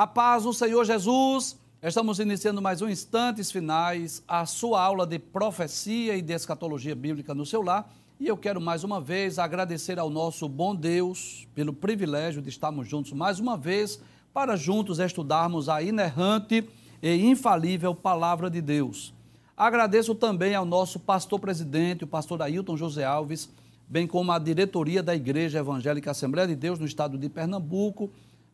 A paz do Senhor Jesus. Estamos iniciando mais um Instantes Finais, a sua aula de profecia e de escatologia bíblica no seu lar. E eu quero mais uma vez agradecer ao nosso bom Deus pelo privilégio de estarmos juntos mais uma vez para juntos estudarmos a inerrante e infalível palavra de Deus. Agradeço também ao nosso pastor presidente, o pastor Ailton José Alves, bem como à diretoria da Igreja Evangélica Assembleia de Deus no estado de Pernambuco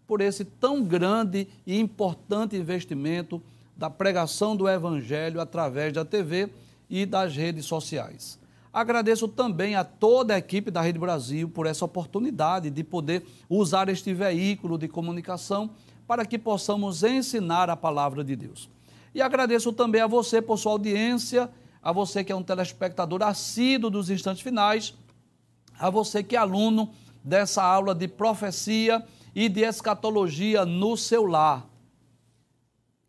por esse tão grande e importante investimento da pregação do Evangelho através da TV e das redes sociais. Agradeço também a toda a equipe da Rede Brasil por essa oportunidade de poder usar este veículo de comunicação para que possamos ensinar a palavra de Deus. E agradeço também a você por sua audiência, a você que é um telespectador assíduo dos instantes finais, a você que é aluno dessa aula de profecia e de escatologia no seu lar.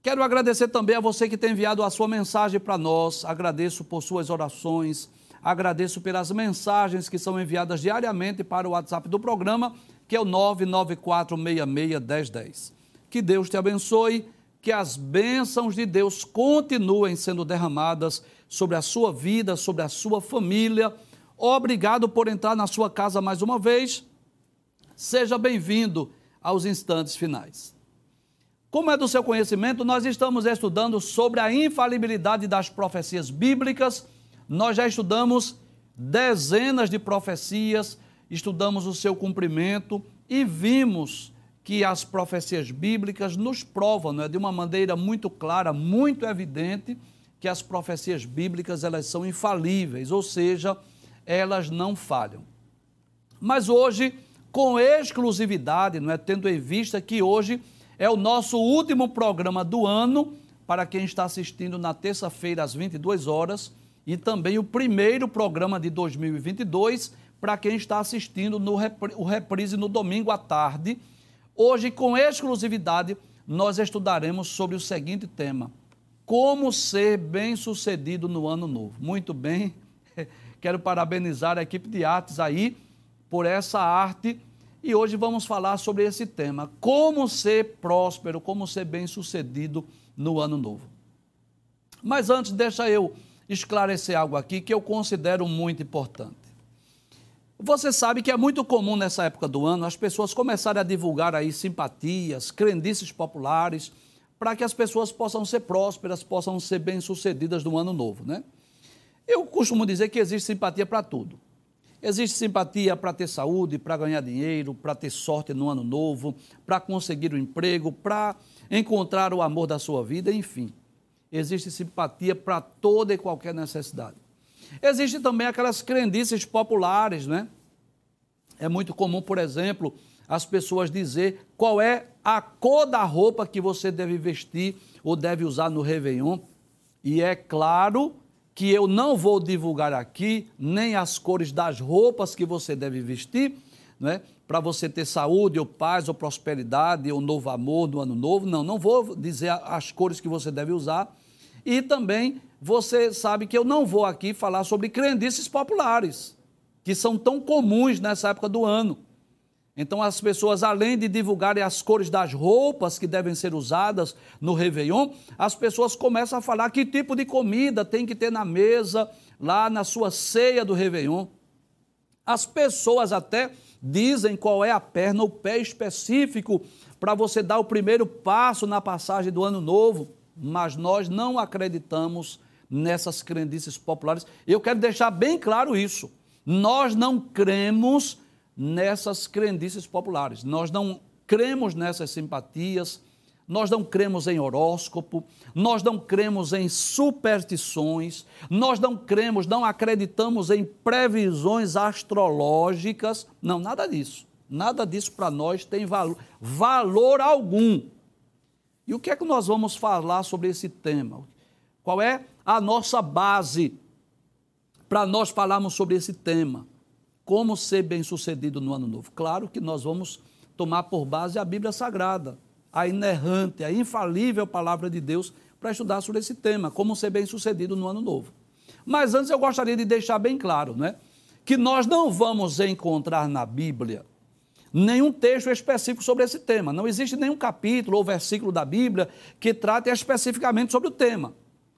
Quero agradecer também a você que tem enviado a sua mensagem para nós. Agradeço por suas orações. Agradeço pelas mensagens que são enviadas diariamente para o WhatsApp do programa, que é o 994661010. Que Deus te abençoe, que as bênçãos de Deus continuem sendo derramadas sobre a sua vida, sobre a sua família. Obrigado por entrar na sua casa mais uma vez. Seja bem-vindo aos instantes finais. Como é do seu conhecimento, nós estamos estudando sobre a infalibilidade das profecias bíblicas. Nós já estudamos dezenas de profecias, estudamos o seu cumprimento e vimos que as profecias bíblicas nos provam, é, de uma maneira muito clara, muito evidente, que as profecias bíblicas elas são infalíveis, ou seja, elas não falham. Mas hoje com exclusividade, não é? tendo em vista que hoje é o nosso último programa do ano, para quem está assistindo na terça-feira às 22 horas, e também o primeiro programa de 2022 para quem está assistindo no o reprise no domingo à tarde. Hoje, com exclusividade, nós estudaremos sobre o seguinte tema: como ser bem-sucedido no ano novo. Muito bem, quero parabenizar a equipe de artes aí por essa arte e hoje vamos falar sobre esse tema: como ser próspero, como ser bem-sucedido no ano novo. Mas antes, deixa eu esclarecer algo aqui que eu considero muito importante. Você sabe que é muito comum nessa época do ano as pessoas começarem a divulgar aí simpatias, crendices populares, para que as pessoas possam ser prósperas, possam ser bem-sucedidas no ano novo, né? Eu costumo dizer que existe simpatia para tudo. Existe simpatia para ter saúde, para ganhar dinheiro, para ter sorte no ano novo, para conseguir um emprego, para encontrar o amor da sua vida, enfim. Existe simpatia para toda e qualquer necessidade. Existem também aquelas crendices populares, né? É muito comum, por exemplo, as pessoas dizer qual é a cor da roupa que você deve vestir ou deve usar no Réveillon. E é claro que eu não vou divulgar aqui, nem as cores das roupas que você deve vestir, né? para você ter saúde, ou paz, ou prosperidade, ou novo amor no ano novo. Não, não vou dizer as cores que você deve usar. E também você sabe que eu não vou aqui falar sobre crendices populares, que são tão comuns nessa época do ano. Então, as pessoas, além de divulgarem as cores das roupas que devem ser usadas no Réveillon, as pessoas começam a falar que tipo de comida tem que ter na mesa, lá na sua ceia do Réveillon. As pessoas até dizem qual é a perna, o pé específico para você dar o primeiro passo na passagem do ano novo, mas nós não acreditamos nessas crendices populares. Eu quero deixar bem claro isso. Nós não cremos nessas crendices populares. Nós não cremos nessas simpatias, nós não cremos em horóscopo, nós não cremos em superstições, nós não cremos, não acreditamos em previsões astrológicas, não, nada disso. Nada disso para nós tem valor, valor algum. E o que é que nós vamos falar sobre esse tema? Qual é a nossa base para nós falarmos sobre esse tema? Como ser bem-sucedido no ano novo. Claro que nós vamos tomar por base a Bíblia Sagrada, a inerrante, a infalível palavra de Deus para estudar sobre esse tema, como ser bem-sucedido no ano novo. Mas antes eu gostaria de deixar bem claro, né, que nós não vamos encontrar na Bíblia nenhum texto específico sobre esse tema. Não existe nenhum capítulo ou versículo da Bíblia que trate especificamente sobre o tema.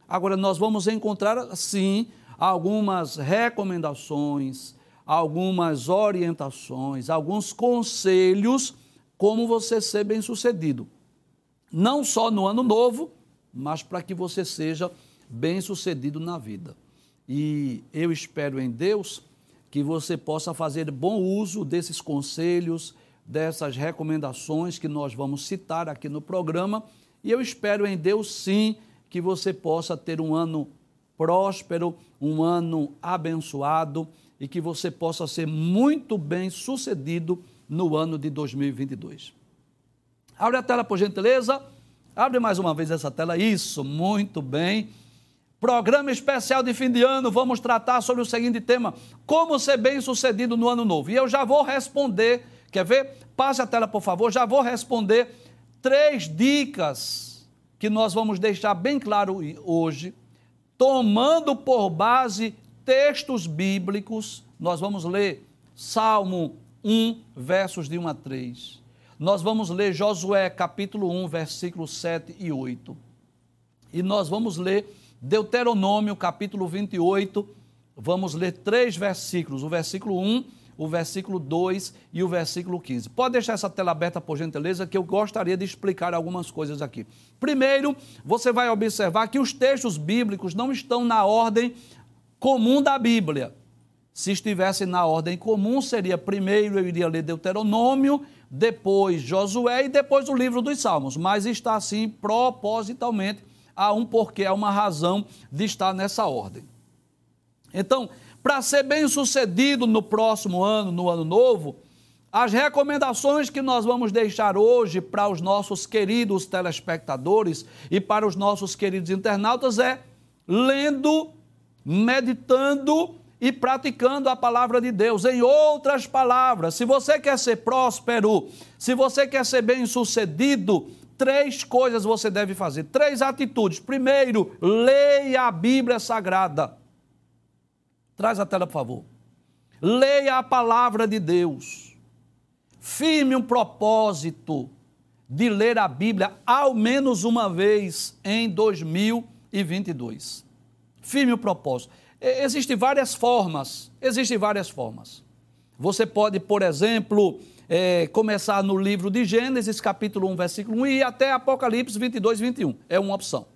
Agora, nós vamos encontrar, sim, algumas recomendações, algumas orientações, alguns conselhos como você ser bem-sucedido. Não só no ano novo, mas para que você seja bem-sucedido na vida. E eu espero em Deus que você possa fazer bom uso desses conselhos, dessas recomendações que nós vamos citar aqui no programa. E eu espero em Deus, sim, que você possa ter um ano próspero, um ano abençoado e que você possa ser muito bem sucedido no ano de 2022. Abre a tela, por gentileza. Abre mais uma vez essa tela. Isso, muito bem. Programa especial de fim de ano, vamos tratar sobre o seguinte tema: como ser bem sucedido no ano novo. E eu já vou responder, quer ver? Passe a tela, por favor, já vou responder três dicas que nós vamos deixar bem claro hoje, tomando por base textos bíblicos. Nós vamos ler Salmo 1, versos de 1 a 3. Nós vamos ler Josué, capítulo 1, versículos 7 e 8. E nós vamos ler Deuteronômio, capítulo 28, vamos ler três versículos: o versículo 1, o versículo 2 e o versículo 15. Pode deixar essa tela aberta, por gentileza, que eu gostaria de explicar algumas coisas aqui. Primeiro, você vai observar que os textos bíblicos não estão na ordem comum da Bíblia. Se estivesse na ordem comum, seria primeiro eu iria ler Deuteronômio, depois Josué e depois o livro dos Salmos, mas está assim propositalmente há um porquê, há uma razão de estar nessa ordem. Então, para ser bem sucedido no próximo ano, no ano novo, as recomendações que nós vamos deixar hoje para os nossos queridos telespectadores e para os nossos queridos internautas é lendo, meditando e praticando a palavra de Deus. Em outras palavras, se você quer ser próspero, se você quer ser bem sucedido, três coisas você deve fazer, três atitudes. Primeiro, leia a Bíblia Sagrada. Traz a tela, por favor. Leia a palavra de Deus. Firme um propósito de ler a Bíblia ao menos uma vez em 2022. Firme o propósito. Existem várias formas, existem várias formas. Você pode, por exemplo, é, começar no livro de Gênesis, capítulo 1, versículo 1, e até Apocalipse 22, 21. É uma opção.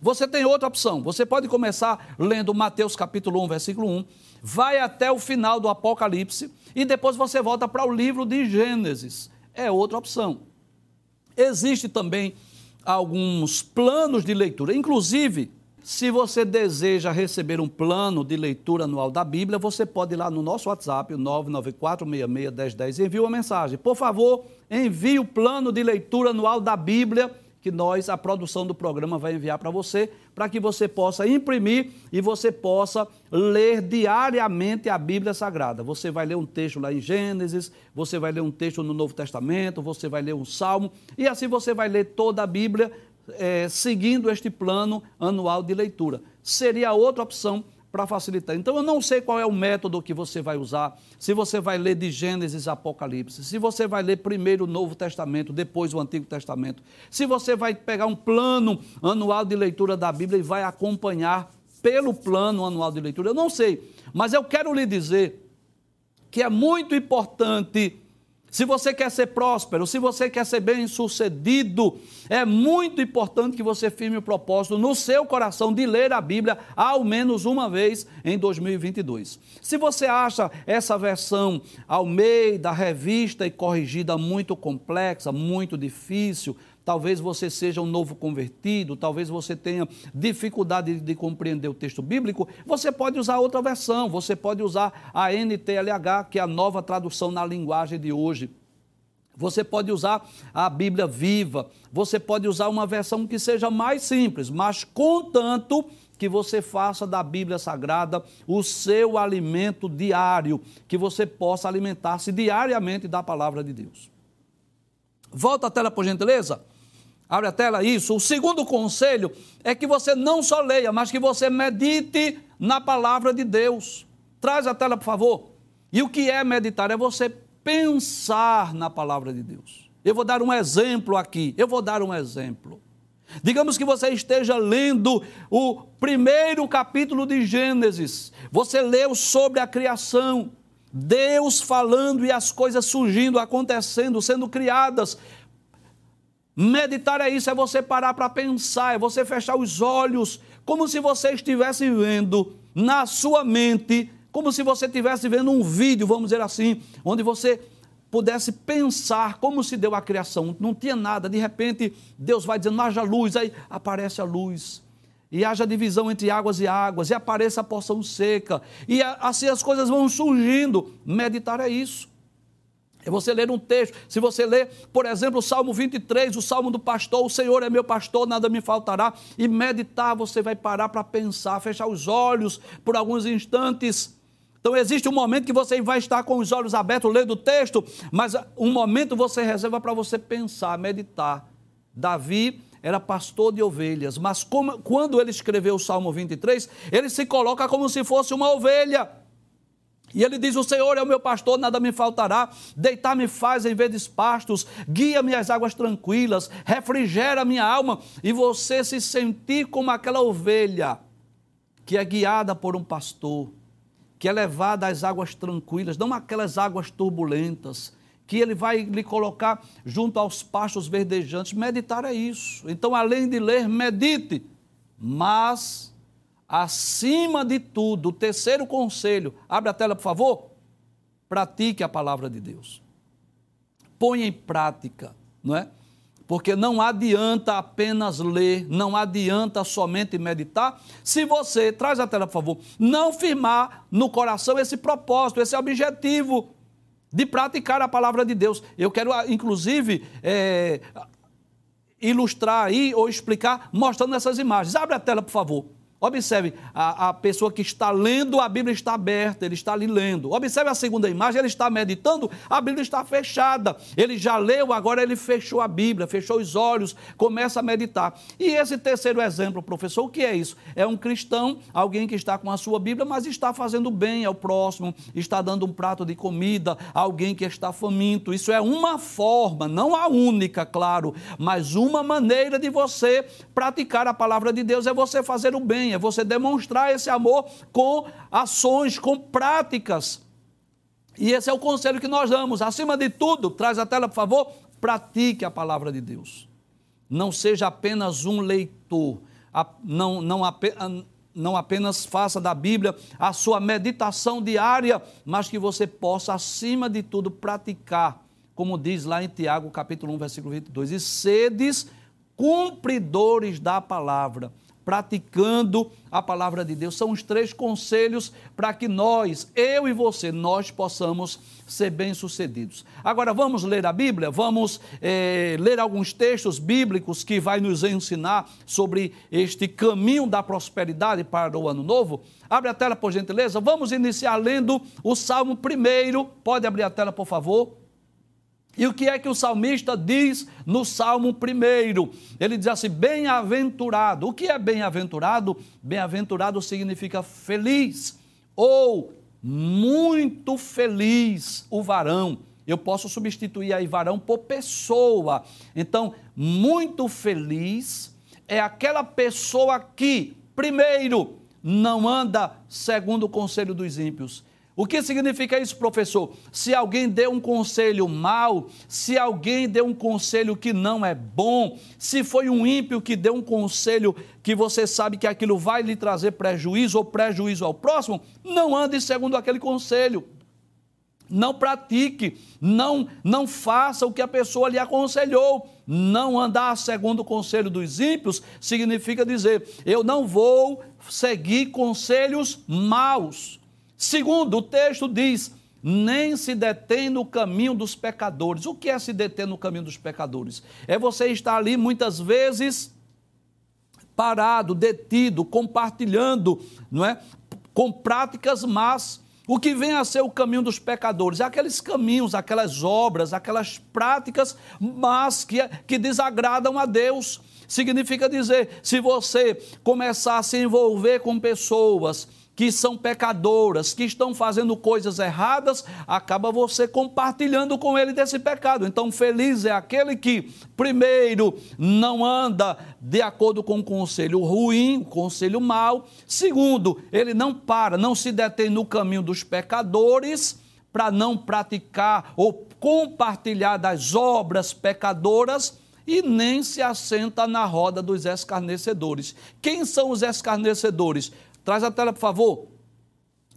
Você tem outra opção. Você pode começar lendo Mateus capítulo 1, versículo 1, vai até o final do Apocalipse e depois você volta para o livro de Gênesis. É outra opção. Existe também alguns planos de leitura, inclusive se você deseja receber um plano de leitura anual da Bíblia, você pode ir lá no nosso WhatsApp, 994661010, e envie uma mensagem. Por favor, envie o plano de leitura anual da Bíblia que nós, a produção do programa, vai enviar para você, para que você possa imprimir e você possa ler diariamente a Bíblia Sagrada. Você vai ler um texto lá em Gênesis, você vai ler um texto no Novo Testamento, você vai ler um salmo, e assim você vai ler toda a Bíblia é, seguindo este plano anual de leitura. Seria outra opção para facilitar. Então, eu não sei qual é o método que você vai usar, se você vai ler de Gênesis a Apocalipse, se você vai ler primeiro o Novo Testamento, depois o Antigo Testamento, se você vai pegar um plano anual de leitura da Bíblia e vai acompanhar pelo plano anual de leitura, eu não sei, mas eu quero lhe dizer que é muito importante se você quer ser próspero, se você quer ser bem-sucedido, é muito importante que você firme o propósito no seu coração de ler a Bíblia ao menos uma vez em 2022. Se você acha essa versão ao meio da revista e corrigida muito complexa, muito difícil, talvez você seja um novo convertido, talvez você tenha dificuldade de compreender o texto bíblico, você pode usar outra versão, você pode usar a NTLH, que é a nova tradução na linguagem de hoje. Você pode usar a Bíblia viva, você pode usar uma versão que seja mais simples, mas contanto que você faça da Bíblia Sagrada o seu alimento diário, que você possa alimentar-se diariamente da palavra de Deus. Volta a tela, por gentileza. Abre a tela, isso. O segundo conselho é que você não só leia, mas que você medite na palavra de Deus. Traz a tela, por favor. E o que é meditar? É você pensar na palavra de Deus. Eu vou dar um exemplo aqui. Eu vou dar um exemplo. Digamos que você esteja lendo o primeiro capítulo de Gênesis. Você leu sobre a criação. Deus falando e as coisas surgindo, acontecendo, sendo criadas. Meditar é isso, é você parar para pensar, é você fechar os olhos, como se você estivesse vendo na sua mente, como se você estivesse vendo um vídeo, vamos dizer assim, onde você pudesse pensar como se deu a criação. Não tinha nada, de repente Deus vai dizendo, haja luz, aí aparece a luz. E haja divisão entre águas e águas, e apareça a porção seca, e assim as coisas vão surgindo. Meditar é isso. É você ler um texto. Se você ler, por exemplo, o Salmo 23, o Salmo do pastor, o Senhor é meu pastor, nada me faltará, e meditar, você vai parar para pensar, fechar os olhos por alguns instantes. Então existe um momento que você vai estar com os olhos abertos lendo o texto, mas um momento você reserva para você pensar, meditar. Davi era pastor de ovelhas, mas como, quando ele escreveu o Salmo 23, ele se coloca como se fosse uma ovelha. E ele diz: O Senhor é o meu pastor, nada me faltará. Deitar-me faz em verdes pastos, guia-me às águas tranquilas, refrigera minha alma. E você se sentir como aquela ovelha que é guiada por um pastor, que é levada às águas tranquilas, não aquelas águas turbulentas, que ele vai lhe colocar junto aos pastos verdejantes. Meditar é isso. Então, além de ler, medite. Mas acima de tudo, o terceiro conselho, abre a tela, por favor. Pratique a palavra de Deus. Põe em prática, não é? Porque não adianta apenas ler, não adianta somente meditar, se você, traz a tela por favor, não firmar no coração esse propósito, esse objetivo de praticar a palavra de Deus. Eu quero, inclusive, é, ilustrar aí ou explicar mostrando essas imagens. Abre a tela, por favor. Observe, a, a, pessoa que está lendo, a Bíblia está aberta, ele está ali lendo. Observe a segunda imagem, ele está meditando, a Bíblia está fechada. Ele já leu, agora ele fechou a Bíblia, fechou os olhos, começa a meditar. E esse terceiro exemplo, professor, o que é isso? É um cristão, alguém que está com a sua Bíblia, mas está fazendo bem ao próximo, está dando um prato de comida, alguém que está faminto. Isso é uma forma, não a única, claro, mas uma maneira de você praticar a palavra de Deus é você fazer o bem é você demonstrar esse amor com ações, com práticas. E esse é o conselho que nós damos. Acima de tudo, traz a tela, por favor, pratique a palavra de Deus. Não seja apenas um leitor, não, não, não apenas faça da Bíblia a sua meditação diária, mas que você possa, acima de tudo, praticar, como diz lá em Tiago, capítulo 1, versículo 22, e sedes cumpridores da palavra praticando a palavra de Deus. São os três conselhos para que nós, eu e você, nós possamos ser bem-sucedidos. Agora vamos ler a Bíblia, vamos é, ler alguns textos bíblicos que vai nos ensinar sobre este caminho da prosperidade para o ano novo. Abre a tela, por gentileza. Vamos iniciar lendo o Salmo primeiro. Pode abrir a tela, por favor. E o que é que o salmista diz no Salmo 1? Ele diz assim: bem-aventurado. O que é bem-aventurado? Bem-aventurado significa feliz ou muito feliz o varão. Eu posso substituir aí varão por pessoa. Então, muito feliz é aquela pessoa que, primeiro, não anda segundo o conselho dos ímpios o que significa isso, professor? Se alguém deu um conselho mal, se alguém deu um conselho que não é bom, se foi um ímpio que deu um conselho que você sabe que aquilo vai lhe trazer prejuízo ou prejuízo ao próximo, não ande segundo aquele conselho. Não pratique, não não faça o que a pessoa lhe aconselhou. Não andar segundo o conselho dos ímpios significa dizer: eu não vou seguir conselhos maus. Segundo, o texto diz: nem se detém no caminho dos pecadores. O que é se deter no caminho dos pecadores? É você estar ali muitas vezes parado, detido, compartilhando, não é? Com práticas más. O que vem a ser o caminho dos pecadores? É aqueles caminhos, aquelas obras, aquelas práticas mas que, que desagradam a Deus. Significa dizer, se você começar a se envolver com pessoas que são pecadoras, que estão fazendo coisas erradas, acaba você compartilhando com ele desse pecado. Então, feliz é aquele que, primeiro, não anda de acordo com o conselho ruim, o conselho mau. Segundo, ele não para, não se detém no caminho dos pecadores para não praticar ou compartilhar das obras pecadoras e nem se assenta na roda dos escarnecedores. Quem são os escarnecedores? Traz a tela, por favor.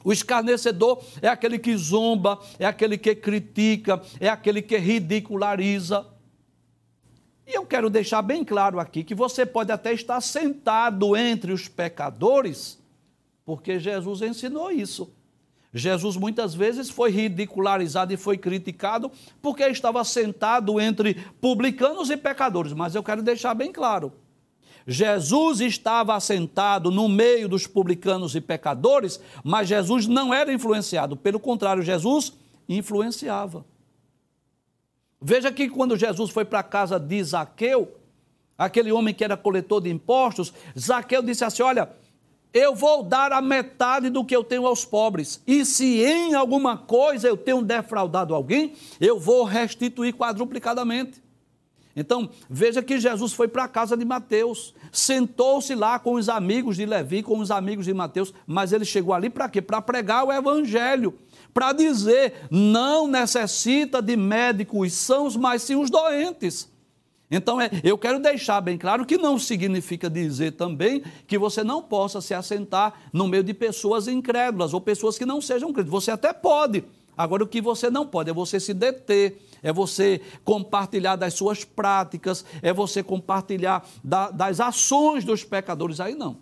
O escarnecedor é aquele que zomba, é aquele que critica, é aquele que ridiculariza. E eu quero deixar bem claro aqui que você pode até estar sentado entre os pecadores, porque Jesus ensinou isso. Jesus muitas vezes foi ridicularizado e foi criticado porque estava sentado entre publicanos e pecadores, mas eu quero deixar bem claro Jesus estava assentado no meio dos publicanos e pecadores, mas Jesus não era influenciado, pelo contrário, Jesus influenciava. Veja que quando Jesus foi para a casa de Zaqueu, aquele homem que era coletor de impostos, Zaqueu disse assim: Olha, eu vou dar a metade do que eu tenho aos pobres, e se em alguma coisa eu tenho defraudado alguém, eu vou restituir quadruplicadamente. Então, veja que Jesus foi para a casa de Mateus, sentou-se lá com os amigos de Levi, com os amigos de Mateus, mas ele chegou ali para quê? Para pregar o evangelho, para dizer: não necessita de médicos sãos, mas sim os doentes. Então, é, eu quero deixar bem claro que não significa dizer também que você não possa se assentar no meio de pessoas incrédulas ou pessoas que não sejam crentes. Você até pode. Agora, o que você não pode é você se deter é você compartilhar das suas práticas, é você compartilhar da, das ações dos pecadores. Aí não.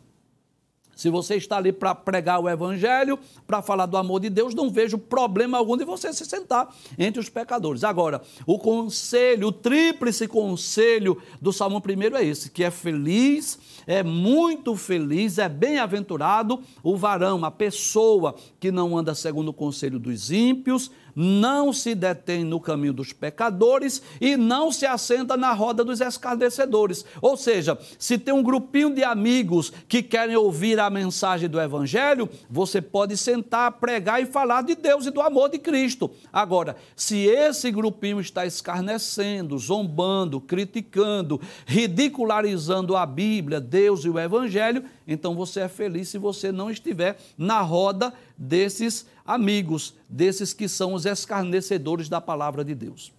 Se você está ali para pregar o Evangelho, para falar do amor de Deus, não vejo problema algum de você se sentar entre os pecadores. Agora, o conselho, o tríplice conselho do Salmo 1 é esse: que é feliz, é muito feliz, é bem-aventurado o varão, a pessoa que não anda segundo o conselho dos ímpios, não se detém no caminho dos pecadores e não se assenta na roda dos escarnecedores. Ou seja, se tem um grupinho de amigos que querem ouvir a mensagem do Evangelho, você pode sentar, pregar e falar de Deus e do amor de Cristo. Agora, se esse grupinho está escarnecendo, zombando, criticando, ridicularizando a Bíblia, Deus e o Evangelho, então você é feliz se você não estiver na roda desses amigos, desses que são os escarnecedores da palavra de Deus.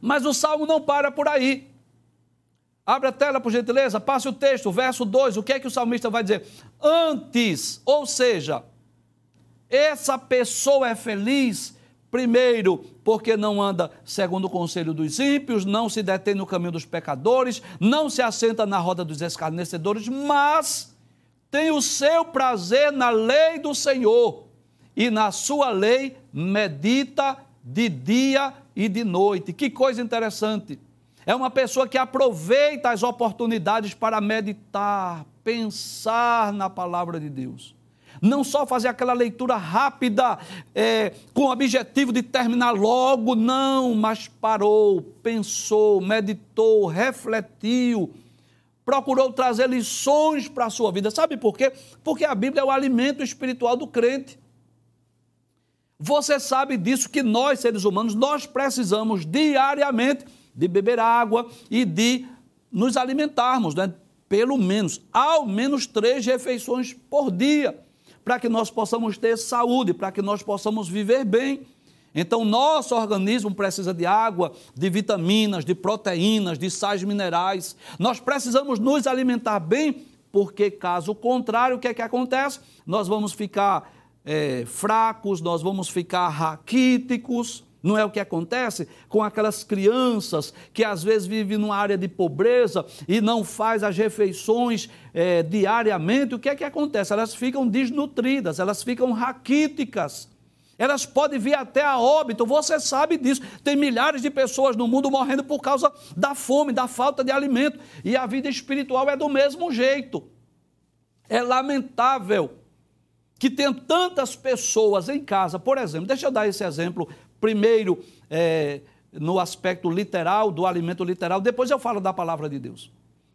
Mas o salmo não para por aí. Abre a tela, por gentileza, passe o texto, verso 2. O que é que o salmista vai dizer? Antes, ou seja, essa pessoa é feliz, primeiro, porque não anda segundo o conselho dos ímpios, não se detém no caminho dos pecadores, não se assenta na roda dos escarnecedores, mas tem o seu prazer na lei do Senhor e na sua lei medita de dia e de noite. Que coisa interessante. É uma pessoa que aproveita as oportunidades para meditar, pensar na palavra de Deus. Não só fazer aquela leitura rápida, é, com o objetivo de terminar logo, não, mas parou, pensou, meditou, refletiu, procurou trazer lições para a sua vida. Sabe por quê? Porque a Bíblia é o alimento espiritual do crente. Você sabe disso que nós, seres humanos, nós precisamos diariamente de beber água e de nos alimentarmos, né? pelo menos, ao menos três refeições por dia, para que nós possamos ter saúde, para que nós possamos viver bem. Então, nosso organismo precisa de água, de vitaminas, de proteínas, de sais minerais. Nós precisamos nos alimentar bem, porque caso contrário, o que é que acontece? Nós vamos ficar é, fracos, nós vamos ficar raquíticos. Não é o que acontece com aquelas crianças que às vezes vivem numa área de pobreza e não faz as refeições é, diariamente. O que é que acontece? Elas ficam desnutridas, elas ficam raquíticas. Elas podem vir até a óbito, você sabe disso. Tem milhares de pessoas no mundo morrendo por causa da fome, da falta de alimento. E a vida espiritual é do mesmo jeito. É lamentável que tem tantas pessoas em casa, por exemplo, deixa eu dar esse exemplo, primeiro é, no aspecto literal, do alimento literal, depois eu falo da palavra de Deus.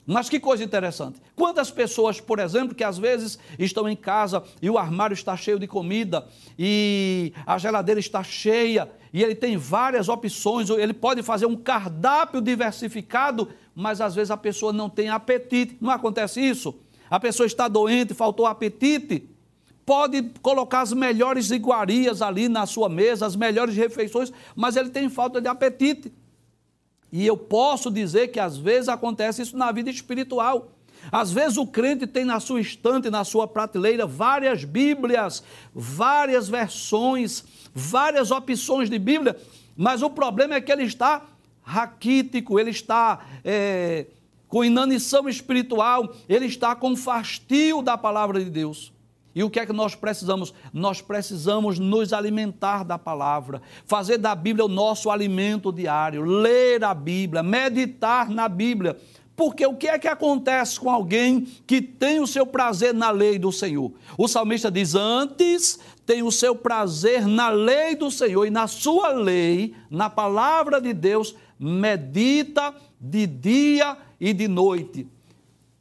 Mas que coisa interessante. Quantas pessoas, por exemplo, que às vezes estão em casa e o armário está cheio de comida e a geladeira está cheia e ele tem várias opções, ele pode fazer um cardápio diversificado, mas às vezes a pessoa não tem apetite. Não acontece isso? A pessoa está doente, faltou apetite. Pode colocar as melhores iguarias ali na sua mesa, as melhores refeições, mas ele tem falta de apetite. E eu posso dizer que às vezes acontece isso na vida espiritual. Às vezes o crente tem na sua estante, na sua prateleira, várias Bíblias, várias versões, várias opções de Bíblia, mas o problema é que ele está raquítico, ele está é, com inanição espiritual, ele está com fastio da palavra de Deus. E o que é que nós precisamos? Nós precisamos nos alimentar da palavra, fazer da Bíblia o nosso alimento diário, ler a Bíblia, meditar na Bíblia. Porque o que é que acontece com alguém que tem o seu prazer na lei do Senhor? O salmista diz: Antes tem o seu prazer na lei do Senhor, e na sua lei, na palavra de Deus, medita de dia e de noite.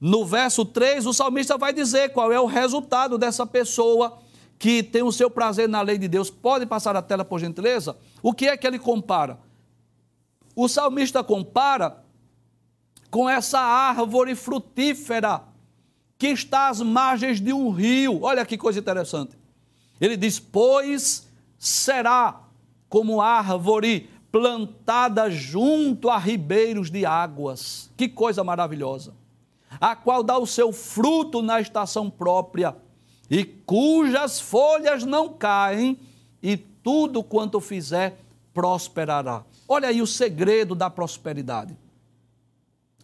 No verso 3, o salmista vai dizer qual é o resultado dessa pessoa que tem o seu prazer na lei de Deus. Pode passar a tela, por gentileza? O que é que ele compara? O salmista compara com essa árvore frutífera que está às margens de um rio. Olha que coisa interessante. Ele diz: Pois será como árvore plantada junto a ribeiros de águas. Que coisa maravilhosa a qual dá o seu fruto na estação própria, e cujas folhas não caem, e tudo quanto fizer prosperará. Olha aí o segredo da prosperidade.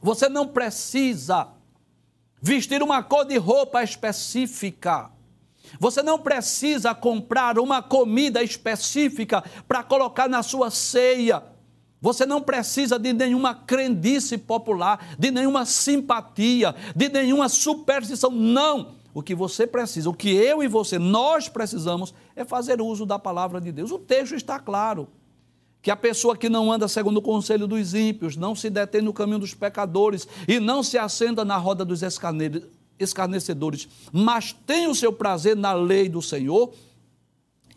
Você não precisa vestir uma cor de roupa específica. Você não precisa comprar uma comida específica para colocar na sua ceia. Você não precisa de nenhuma crendice popular, de nenhuma simpatia, de nenhuma superstição. Não! O que você precisa, o que eu e você, nós precisamos, é fazer uso da palavra de Deus. O texto está claro. Que a pessoa que não anda segundo o conselho dos ímpios, não se detém no caminho dos pecadores e não se assenta na roda dos escarnecedores, mas tem o seu prazer na lei do Senhor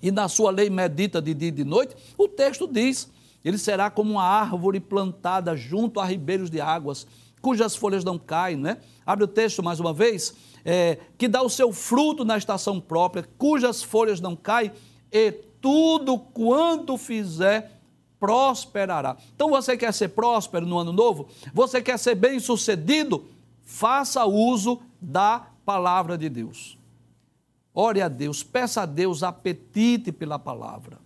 e na sua lei medita de dia e de noite, o texto diz ele será como uma árvore plantada junto a ribeiros de águas, cujas folhas não caem, né? Abre o texto mais uma vez. É, que dá o seu fruto na estação própria, cujas folhas não caem, e tudo quanto fizer prosperará. Então você quer ser próspero no ano novo? Você quer ser bem sucedido? Faça uso da palavra de Deus. Ore a Deus, peça a Deus apetite pela palavra.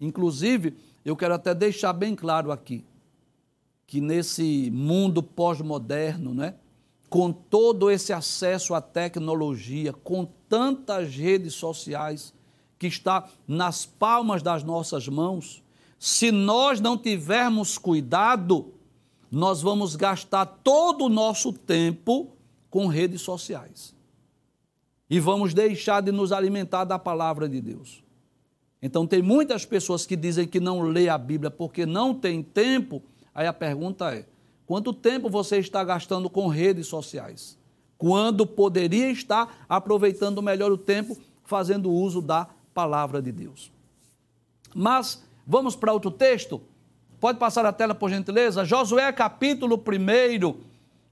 Inclusive, eu quero até deixar bem claro aqui que nesse mundo pós-moderno, né, com todo esse acesso à tecnologia, com tantas redes sociais que está nas palmas das nossas mãos, se nós não tivermos cuidado, nós vamos gastar todo o nosso tempo com redes sociais. E vamos deixar de nos alimentar da palavra de Deus. Então, tem muitas pessoas que dizem que não lê a Bíblia porque não tem tempo. Aí a pergunta é: quanto tempo você está gastando com redes sociais? Quando poderia estar aproveitando melhor o tempo fazendo uso da palavra de Deus. Mas vamos para outro texto? Pode passar a tela, por gentileza? Josué, capítulo 1.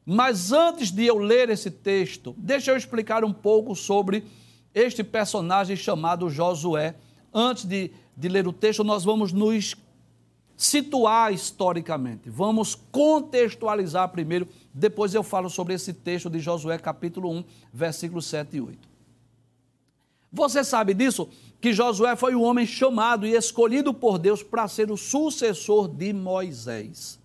Mas antes de eu ler esse texto, deixa eu explicar um pouco sobre este personagem chamado Josué antes de, de ler o texto, nós vamos nos situar historicamente. Vamos contextualizar primeiro, depois eu falo sobre esse texto de Josué, capítulo 1, versículos 7 e 8. Você sabe disso? Que Josué foi o homem chamado e escolhido por Deus para ser o sucessor de Moisés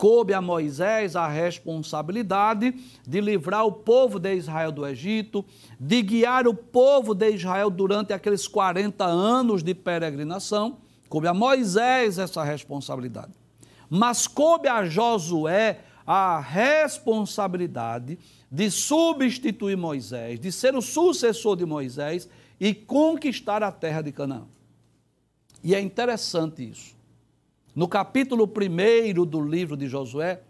coube a Moisés a responsabilidade de livrar o povo de Israel do Egito, de guiar o povo de Israel durante aqueles 40 anos de peregrinação. Coube a Moisés essa responsabilidade. Mas coube a Josué a responsabilidade de substituir Moisés, de ser o sucessor de Moisés e conquistar a terra de Canaã. E é interessante isso. No capítulo 1 do livro de Josué,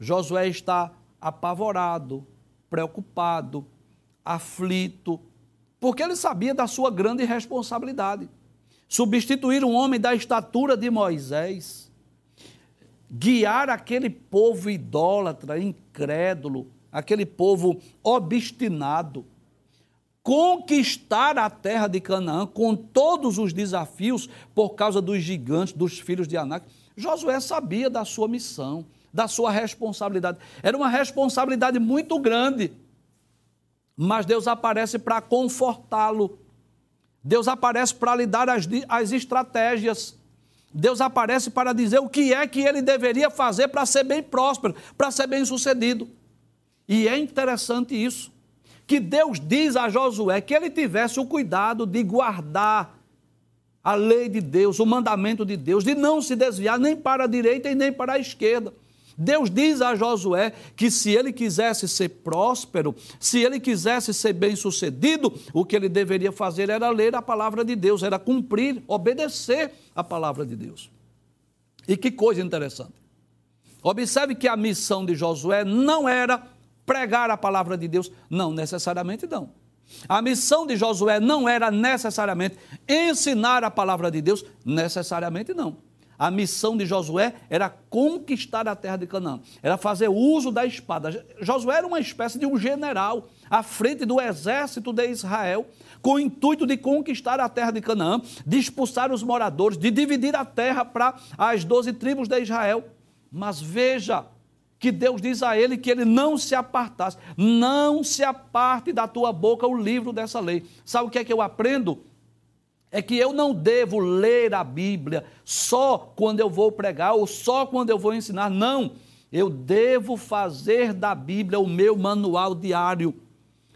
Josué está apavorado, preocupado, aflito, porque ele sabia da sua grande responsabilidade. Substituir um homem da estatura de Moisés, guiar aquele povo idólatra, incrédulo, aquele povo obstinado, conquistar a terra de Canaã com todos os desafios por causa dos gigantes, dos filhos de Anak. Josué sabia da sua missão, da sua responsabilidade. Era uma responsabilidade muito grande. Mas Deus aparece para confortá-lo. Deus aparece para lhe dar as, as estratégias. Deus aparece para dizer o que é que ele deveria fazer para ser bem próspero, para ser bem sucedido. E é interessante isso que Deus diz a Josué que ele tivesse o cuidado de guardar a lei de Deus, o mandamento de Deus, de não se desviar nem para a direita e nem para a esquerda. Deus diz a Josué que se ele quisesse ser próspero, se ele quisesse ser bem-sucedido, o que ele deveria fazer era ler a palavra de Deus, era cumprir, obedecer a palavra de Deus. E que coisa interessante. Observe que a missão de Josué não era pregar a palavra de Deus? Não, necessariamente não. A missão de Josué não era necessariamente ensinar a palavra de Deus, necessariamente não. A missão de Josué era conquistar a terra de Canaã, era fazer uso da espada. Josué era uma espécie de um general à frente do exército de Israel, com o intuito de conquistar a terra de Canaã, de expulsar os moradores, de dividir a terra para as doze tribos de Israel. Mas veja, que Deus diz a ele que ele não se apartasse. Não se aparte da tua boca o livro dessa lei. Sabe o que é que eu aprendo? É que eu não devo ler a Bíblia só quando eu vou pregar ou só quando eu vou ensinar. Não. Eu devo fazer da Bíblia o meu manual diário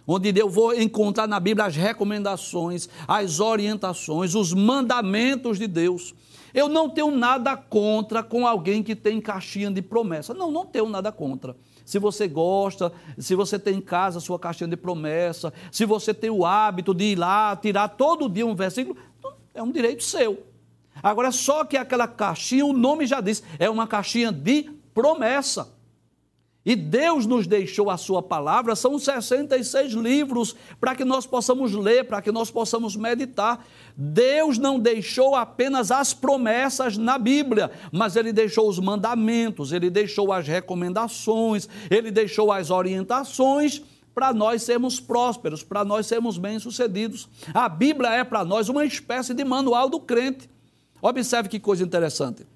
onde eu vou encontrar na Bíblia as recomendações, as orientações, os mandamentos de Deus. Eu não tenho nada contra com alguém que tem caixinha de promessa. Não, não tenho nada contra. Se você gosta, se você tem em casa a sua caixinha de promessa, se você tem o hábito de ir lá, tirar todo dia um versículo, é um direito seu. Agora, só que aquela caixinha, o nome já diz, é uma caixinha de promessa. E Deus nos deixou a sua palavra, são 66 livros para que nós possamos ler, para que nós possamos meditar. Deus não deixou apenas as promessas na Bíblia, mas ele deixou os mandamentos, ele deixou as recomendações, ele deixou as orientações para nós sermos prósperos, para nós sermos bem-sucedidos. A Bíblia é para nós uma espécie de manual do crente. Observe que coisa interessante.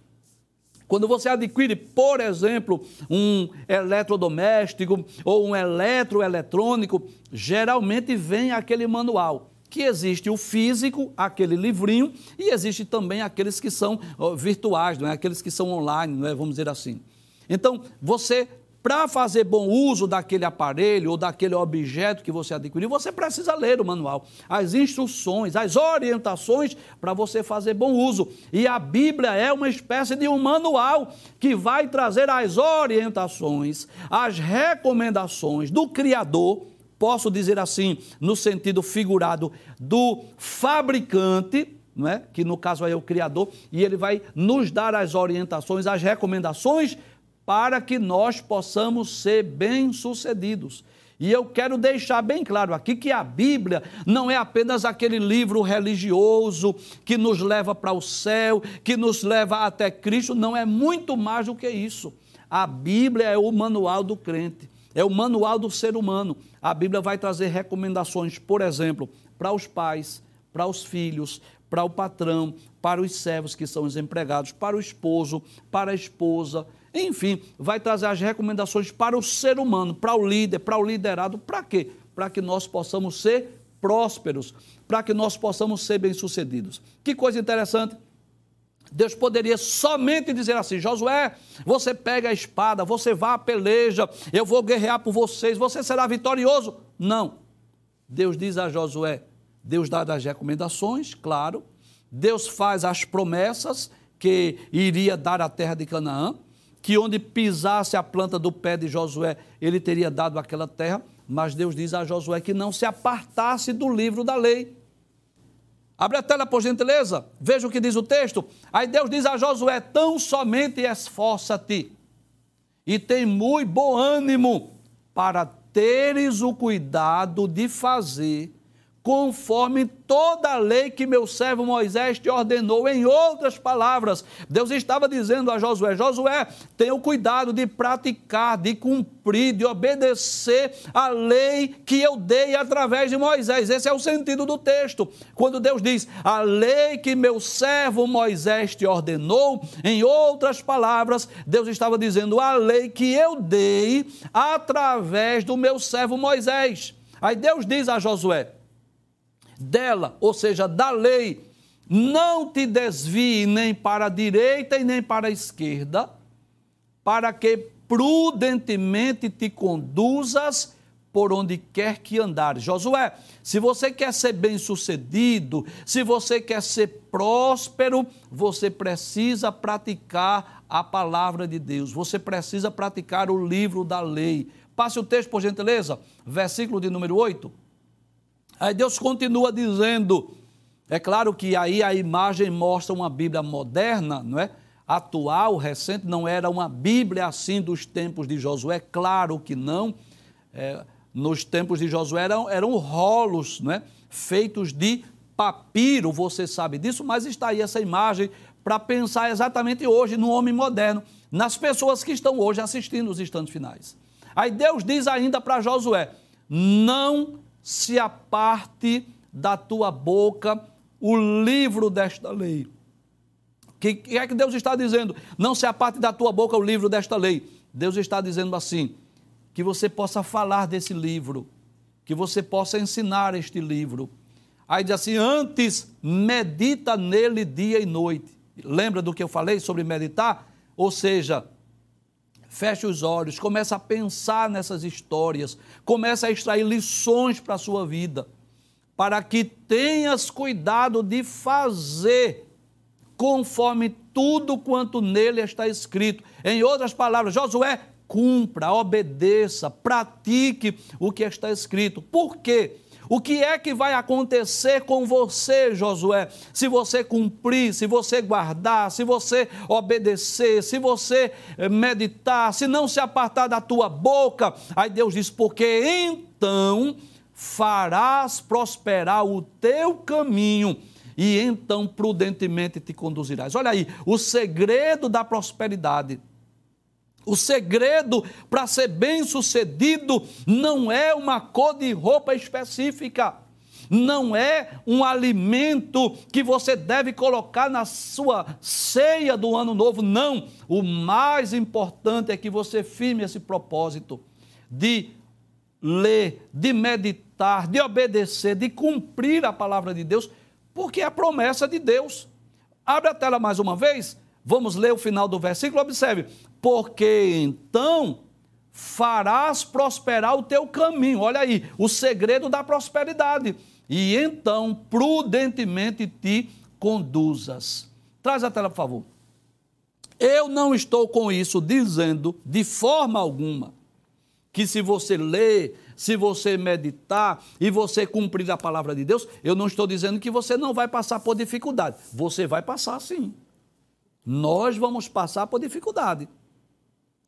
Quando você adquire, por exemplo, um eletrodoméstico ou um eletroeletrônico, geralmente vem aquele manual que existe o físico, aquele livrinho, e existe também aqueles que são virtuais, não é? aqueles que são online, não é? vamos dizer assim. Então, você para fazer bom uso daquele aparelho ou daquele objeto que você adquiriu, você precisa ler o manual, as instruções, as orientações para você fazer bom uso. E a Bíblia é uma espécie de um manual que vai trazer as orientações, as recomendações do Criador, posso dizer assim, no sentido figurado, do fabricante não é? que no caso é o Criador, e ele vai nos dar as orientações, as recomendações para que nós possamos ser bem-sucedidos. E eu quero deixar bem claro aqui que a Bíblia não é apenas aquele livro religioso que nos leva para o céu, que nos leva até Cristo, não é muito mais do que isso. A Bíblia é o manual do crente, é o manual do ser humano. A Bíblia vai trazer recomendações, por exemplo, para os pais, para os filhos, para o patrão, para os servos que são os empregados, para o esposo, para a esposa enfim, vai trazer as recomendações para o ser humano, para o líder, para o liderado. Para quê? Para que nós possamos ser prósperos, para que nós possamos ser bem-sucedidos. Que coisa interessante. Deus poderia somente dizer assim: Josué, você pega a espada, você vá à peleja, eu vou guerrear por vocês, você será vitorioso. Não. Deus diz a Josué, Deus dá as recomendações, claro. Deus faz as promessas que iria dar a terra de Canaã que onde pisasse a planta do pé de Josué, ele teria dado aquela terra, mas Deus diz a Josué que não se apartasse do livro da lei. Abre a tela, por gentileza. Veja o que diz o texto. Aí Deus diz a Josué: tão somente esforça-te e tem muito bom ânimo para teres o cuidado de fazer conforme toda a lei que meu servo Moisés te ordenou. Em outras palavras, Deus estava dizendo a Josué: Josué, tenha o cuidado de praticar, de cumprir, de obedecer a lei que eu dei através de Moisés. Esse é o sentido do texto. Quando Deus diz: a lei que meu servo Moisés te ordenou, em outras palavras, Deus estava dizendo a lei que eu dei através do meu servo Moisés. Aí Deus diz a Josué: dela, ou seja, da lei, não te desvie nem para a direita e nem para a esquerda, para que prudentemente te conduzas por onde quer que andares. Josué, se você quer ser bem-sucedido, se você quer ser próspero, você precisa praticar a palavra de Deus. Você precisa praticar o livro da lei. Passe o texto, por gentileza, versículo de número 8. Aí Deus continua dizendo, é claro que aí a imagem mostra uma Bíblia moderna, não é? Atual, recente, não era uma Bíblia assim dos tempos de Josué, claro que não. É, nos tempos de Josué eram, eram rolos, não é? Feitos de papiro, você sabe disso, mas está aí essa imagem para pensar exatamente hoje no homem moderno, nas pessoas que estão hoje assistindo os instantes finais. Aí Deus diz ainda para Josué: não se aparte da tua boca o livro desta lei. O que, que é que Deus está dizendo? Não se aparte da tua boca o livro desta lei. Deus está dizendo assim: que você possa falar desse livro, que você possa ensinar este livro. Aí diz assim: antes medita nele dia e noite. Lembra do que eu falei sobre meditar? Ou seja, feche os olhos, comece a pensar nessas histórias, comece a extrair lições para a sua vida, para que tenhas cuidado de fazer conforme tudo quanto nele está escrito. Em outras palavras, Josué, cumpra, obedeça, pratique o que está escrito. Por quê? O que é que vai acontecer com você, Josué, se você cumprir, se você guardar, se você obedecer, se você eh, meditar, se não se apartar da tua boca? Aí Deus diz: porque então farás prosperar o teu caminho e então prudentemente te conduzirás. Olha aí, o segredo da prosperidade o segredo para ser bem-sucedido não é uma cor de roupa específica, não é um alimento que você deve colocar na sua ceia do ano novo, não. O mais importante é que você firme esse propósito de ler, de meditar, de obedecer, de cumprir a palavra de Deus, porque é a promessa de Deus. Abre a tela mais uma vez. Vamos ler o final do versículo, observe. Porque então farás prosperar o teu caminho. Olha aí, o segredo da prosperidade. E então prudentemente te conduzas. Traz a tela, por favor. Eu não estou com isso dizendo de forma alguma que se você ler, se você meditar e você cumprir a palavra de Deus, eu não estou dizendo que você não vai passar por dificuldade. Você vai passar sim nós vamos passar por dificuldade.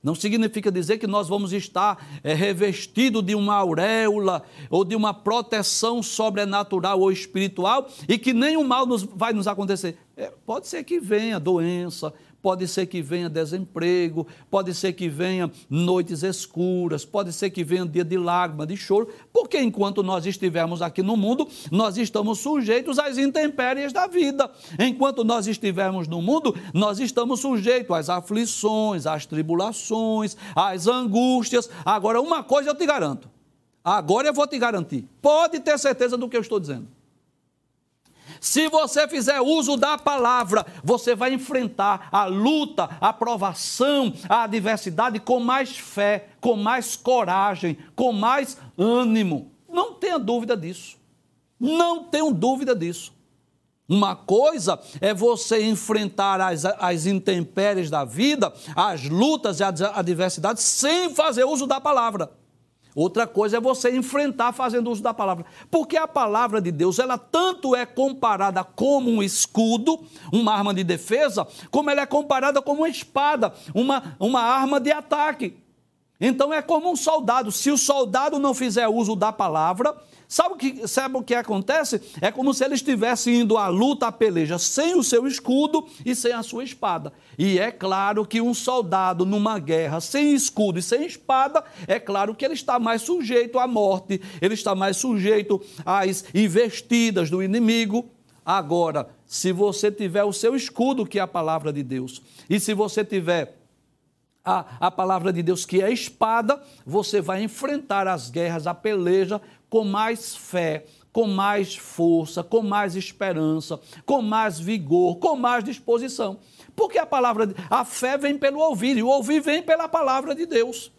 Não significa dizer que nós vamos estar é, revestido de uma auréola ou de uma proteção sobrenatural ou espiritual e que nenhum mal nos, vai nos acontecer. É, pode ser que venha doença, pode ser que venha desemprego, pode ser que venha noites escuras, pode ser que venha dia de lágrima, de choro, porque enquanto nós estivermos aqui no mundo, nós estamos sujeitos às intempéries da vida. Enquanto nós estivermos no mundo, nós estamos sujeitos às aflições, às tribulações, às angústias. Agora, uma coisa eu te garanto. Agora eu vou te garantir. Pode ter certeza do que eu estou dizendo. Se você fizer uso da palavra, você vai enfrentar a luta, a provação, a adversidade com mais fé, com mais coragem, com mais ânimo. Não tenha dúvida disso. Não tenho dúvida disso. Uma coisa é você enfrentar as, as intempéries da vida, as lutas e as adversidades, sem fazer uso da palavra. Outra coisa é você enfrentar fazendo uso da palavra. Porque a palavra de Deus, ela tanto é comparada como um escudo, uma arma de defesa, como ela é comparada como uma espada, uma, uma arma de ataque. Então é como um soldado. Se o soldado não fizer uso da palavra, Sabe o, que, sabe o que acontece? É como se ele estivesse indo à luta, à peleja, sem o seu escudo e sem a sua espada. E é claro que um soldado numa guerra sem escudo e sem espada, é claro que ele está mais sujeito à morte, ele está mais sujeito às investidas do inimigo. Agora, se você tiver o seu escudo, que é a palavra de Deus, e se você tiver a, a palavra de Deus, que é espada, você vai enfrentar as guerras, a peleja com mais fé, com mais força, com mais esperança, com mais vigor, com mais disposição. Porque a palavra, a fé vem pelo ouvir e o ouvir vem pela palavra de Deus.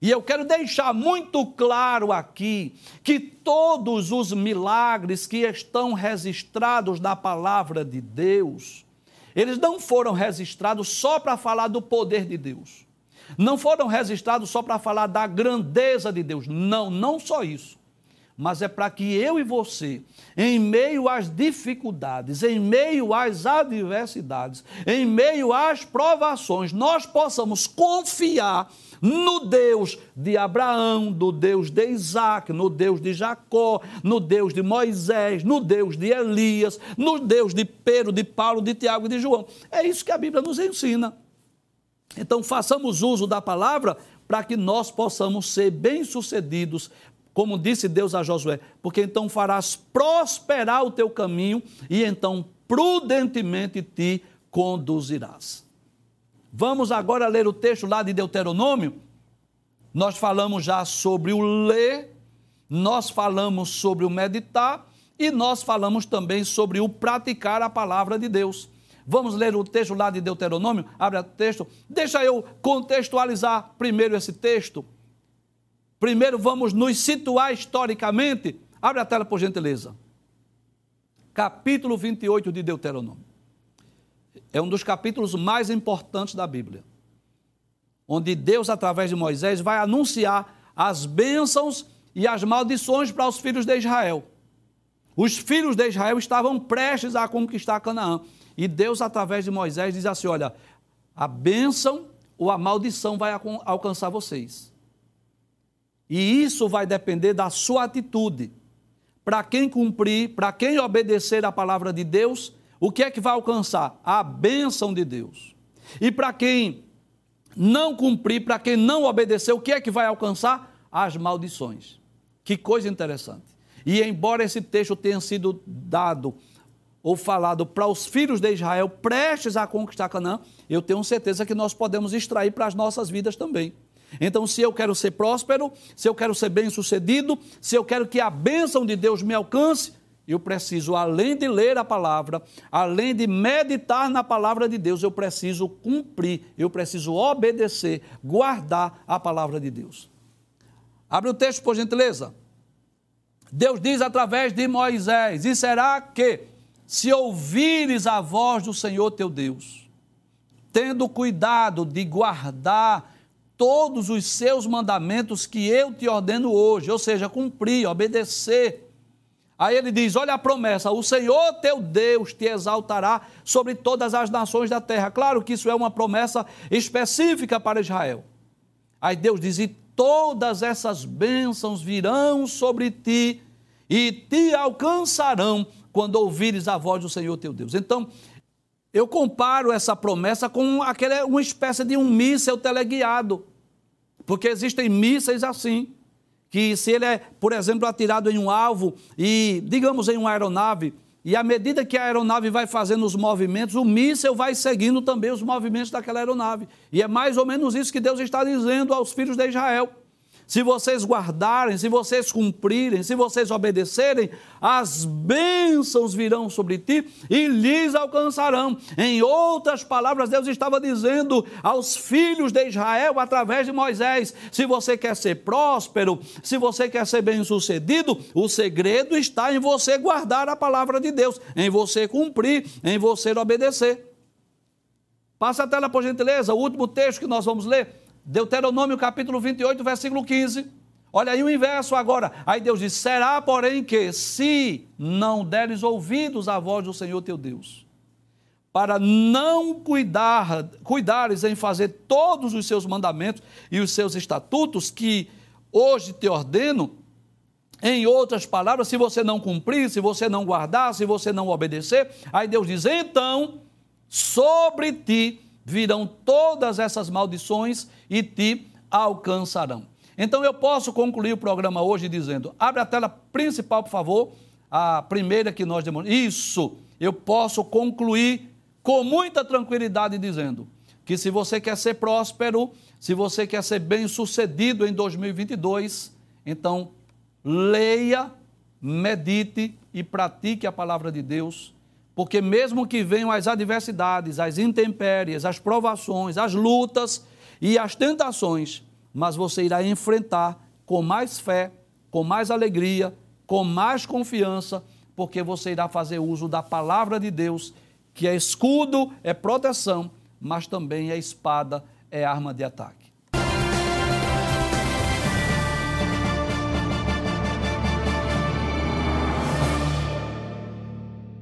E eu quero deixar muito claro aqui que todos os milagres que estão registrados na palavra de Deus, eles não foram registrados só para falar do poder de Deus. Não foram registrados só para falar da grandeza de Deus. Não, não só isso mas é para que eu e você, em meio às dificuldades, em meio às adversidades, em meio às provações, nós possamos confiar no Deus de Abraão, no Deus de Isaac, no Deus de Jacó, no Deus de Moisés, no Deus de Elias, no Deus de Pedro, de Paulo, de Tiago e de João. É isso que a Bíblia nos ensina. Então, façamos uso da palavra para que nós possamos ser bem-sucedidos, como disse Deus a Josué, porque então farás prosperar o teu caminho e então prudentemente te conduzirás. Vamos agora ler o texto lá de Deuteronômio. Nós falamos já sobre o ler, nós falamos sobre o meditar e nós falamos também sobre o praticar a palavra de Deus. Vamos ler o texto lá de Deuteronômio? Abre o texto. Deixa eu contextualizar primeiro esse texto. Primeiro vamos nos situar historicamente. Abre a tela, por gentileza. Capítulo 28 de Deuteronômio. É um dos capítulos mais importantes da Bíblia. Onde Deus, através de Moisés, vai anunciar as bênçãos e as maldições para os filhos de Israel. Os filhos de Israel estavam prestes a conquistar Canaã. E Deus, através de Moisés, diz assim: Olha, a bênção ou a maldição vai alcançar vocês. E isso vai depender da sua atitude. Para quem cumprir, para quem obedecer a palavra de Deus, o que é que vai alcançar? A bênção de Deus. E para quem não cumprir, para quem não obedecer, o que é que vai alcançar? As maldições. Que coisa interessante. E embora esse texto tenha sido dado ou falado para os filhos de Israel prestes a conquistar Canaã, eu tenho certeza que nós podemos extrair para as nossas vidas também. Então, se eu quero ser próspero, se eu quero ser bem-sucedido, se eu quero que a bênção de Deus me alcance, eu preciso, além de ler a palavra, além de meditar na palavra de Deus, eu preciso cumprir, eu preciso obedecer, guardar a palavra de Deus. Abre o texto, por gentileza. Deus diz através de Moisés: E será que, se ouvires a voz do Senhor teu Deus, tendo cuidado de guardar todos os seus mandamentos que eu te ordeno hoje, ou seja, cumprir, obedecer. Aí ele diz: Olha a promessa, o Senhor teu Deus te exaltará sobre todas as nações da terra. Claro que isso é uma promessa específica para Israel. Aí Deus diz: E todas essas bênçãos virão sobre ti e te alcançarão quando ouvires a voz do Senhor teu Deus. Então, eu comparo essa promessa com aquela, uma espécie de um míssel teleguiado. Porque existem mísseis assim, que se ele é, por exemplo, atirado em um alvo e, digamos, em uma aeronave, e à medida que a aeronave vai fazendo os movimentos, o míssel vai seguindo também os movimentos daquela aeronave. E é mais ou menos isso que Deus está dizendo aos filhos de Israel se vocês guardarem, se vocês cumprirem, se vocês obedecerem, as bênçãos virão sobre ti e lhes alcançarão. Em outras palavras, Deus estava dizendo aos filhos de Israel através de Moisés: se você quer ser próspero, se você quer ser bem-sucedido, o segredo está em você guardar a palavra de Deus, em você cumprir, em você obedecer. Passa a tela, por gentileza, o último texto que nós vamos ler. Deuteronômio capítulo 28, versículo 15. Olha aí o inverso agora. Aí Deus diz: será, porém, que se não deres ouvidos à voz do Senhor teu Deus, para não cuidar, cuidares em fazer todos os seus mandamentos e os seus estatutos que hoje te ordeno, em outras palavras, se você não cumprir, se você não guardar, se você não obedecer, aí Deus diz: então sobre ti virão todas essas maldições e te alcançarão. Então eu posso concluir o programa hoje dizendo: abre a tela principal, por favor, a primeira que nós demoramos. Isso, eu posso concluir com muita tranquilidade dizendo que se você quer ser próspero, se você quer ser bem-sucedido em 2022, então leia, medite e pratique a palavra de Deus, porque mesmo que venham as adversidades, as intempéries, as provações, as lutas e as tentações, mas você irá enfrentar com mais fé, com mais alegria, com mais confiança, porque você irá fazer uso da palavra de Deus, que é escudo, é proteção, mas também é espada, é arma de ataque.